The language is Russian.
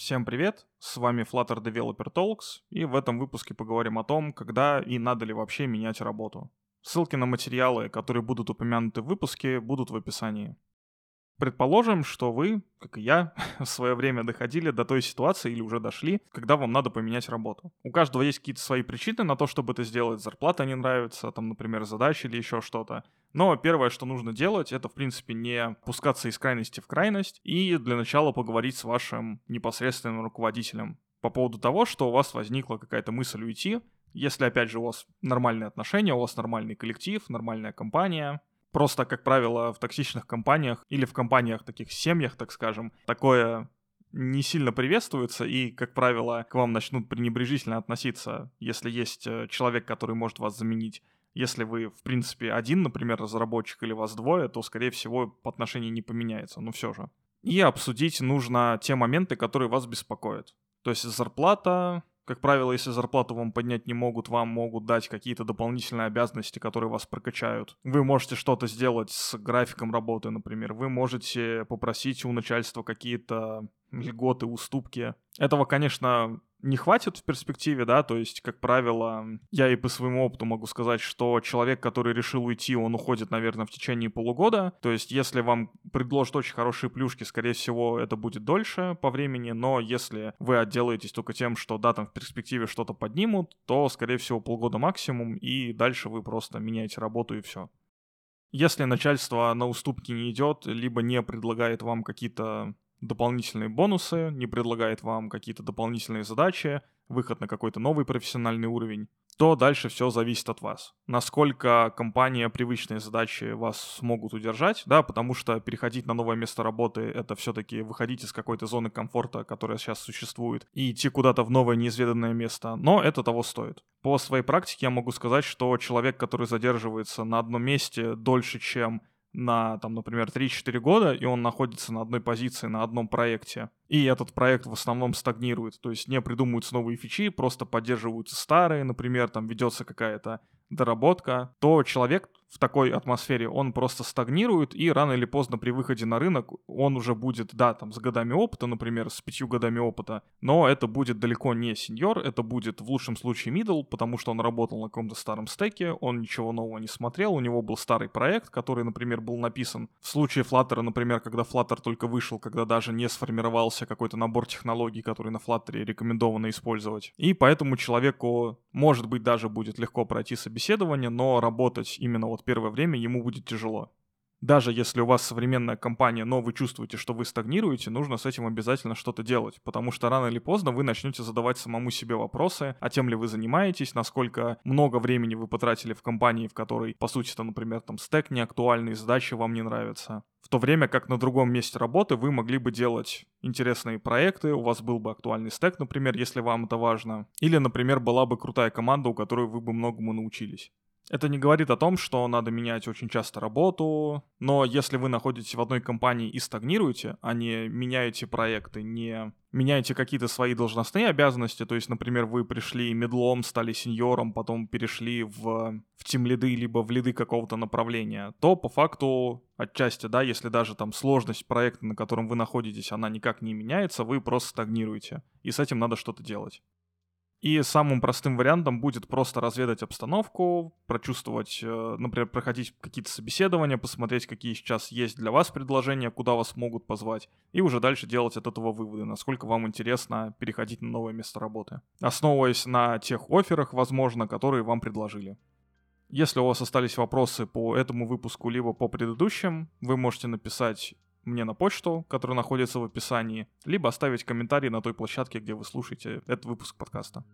Всем привет, с вами Flutter Developer Talks, и в этом выпуске поговорим о том, когда и надо ли вообще менять работу. Ссылки на материалы, которые будут упомянуты в выпуске, будут в описании. Предположим, что вы, как и я, в свое время доходили до той ситуации или уже дошли, когда вам надо поменять работу. У каждого есть какие-то свои причины на то, чтобы это сделать. Зарплата не нравится, там, например, задача или еще что-то. Но первое, что нужно делать, это, в принципе, не пускаться из крайности в крайность и для начала поговорить с вашим непосредственным руководителем по поводу того, что у вас возникла какая-то мысль уйти, если, опять же, у вас нормальные отношения, у вас нормальный коллектив, нормальная компания, Просто, как правило, в токсичных компаниях или в компаниях, таких семьях, так скажем, такое не сильно приветствуется, и, как правило, к вам начнут пренебрежительно относиться, если есть э, человек, который может вас заменить. Если вы, в принципе, один, например, разработчик или вас двое, то, скорее всего, по отношению не поменяется, но все же. И обсудить нужно те моменты, которые вас беспокоят. То есть зарплата, как правило, если зарплату вам поднять не могут, вам могут дать какие-то дополнительные обязанности, которые вас прокачают. Вы можете что-то сделать с графиком работы, например. Вы можете попросить у начальства какие-то льготы, уступки. Этого, конечно, не хватит в перспективе, да, то есть, как правило, я и по своему опыту могу сказать, что человек, который решил уйти, он уходит, наверное, в течение полугода, то есть, если вам предложат очень хорошие плюшки, скорее всего, это будет дольше по времени, но если вы отделаетесь только тем, что, да, там в перспективе что-то поднимут, то, скорее всего, полгода максимум, и дальше вы просто меняете работу и все. Если начальство на уступки не идет, либо не предлагает вам какие-то дополнительные бонусы, не предлагает вам какие-то дополнительные задачи, выход на какой-то новый профессиональный уровень, то дальше все зависит от вас. Насколько компания привычные задачи вас смогут удержать, да, потому что переходить на новое место работы — это все-таки выходить из какой-то зоны комфорта, которая сейчас существует, и идти куда-то в новое неизведанное место, но это того стоит. По своей практике я могу сказать, что человек, который задерживается на одном месте дольше, чем на, там, например, 3-4 года, и он находится на одной позиции, на одном проекте, и этот проект в основном стагнирует, то есть не придумываются новые фичи, просто поддерживаются старые, например, там ведется какая-то доработка, то человек в такой атмосфере, он просто стагнирует, и рано или поздно при выходе на рынок он уже будет, да, там, с годами опыта, например, с пятью годами опыта, но это будет далеко не сеньор, это будет в лучшем случае middle, потому что он работал на каком-то старом стеке, он ничего нового не смотрел, у него был старый проект, который, например, был написан в случае Flutter, например, когда Flutter только вышел, когда даже не сформировался какой-то набор технологий, которые на Flutter рекомендовано использовать. И поэтому человеку, может быть, даже будет легко пройти собеседование, но работать именно вот первое время ему будет тяжело. Даже если у вас современная компания, но вы чувствуете, что вы стагнируете, нужно с этим обязательно что-то делать, потому что рано или поздно вы начнете задавать самому себе вопросы, а тем ли вы занимаетесь, насколько много времени вы потратили в компании, в которой, по сути, то, например, там стек не актуальный, задачи вам не нравятся. То время как на другом месте работы вы могли бы делать интересные проекты, у вас был бы актуальный стек, например, если вам это важно. Или, например, была бы крутая команда, у которой вы бы многому научились. Это не говорит о том, что надо менять очень часто работу, но если вы находитесь в одной компании и стагнируете, а не меняете проекты, не меняете какие-то свои должностные обязанности, то есть, например, вы пришли медлом, стали сеньором, потом перешли в, в тим лиды, либо в лиды какого-то направления, то по факту отчасти, да, если даже там сложность проекта, на котором вы находитесь, она никак не меняется, вы просто стагнируете, и с этим надо что-то делать. И самым простым вариантом будет просто разведать обстановку, прочувствовать, э, например, проходить какие-то собеседования, посмотреть, какие сейчас есть для вас предложения, куда вас могут позвать, и уже дальше делать от этого выводы, насколько вам интересно переходить на новое место работы, основываясь на тех офферах, возможно, которые вам предложили. Если у вас остались вопросы по этому выпуску, либо по предыдущим, вы можете написать мне на почту, которая находится в описании, либо оставить комментарий на той площадке, где вы слушаете этот выпуск подкаста.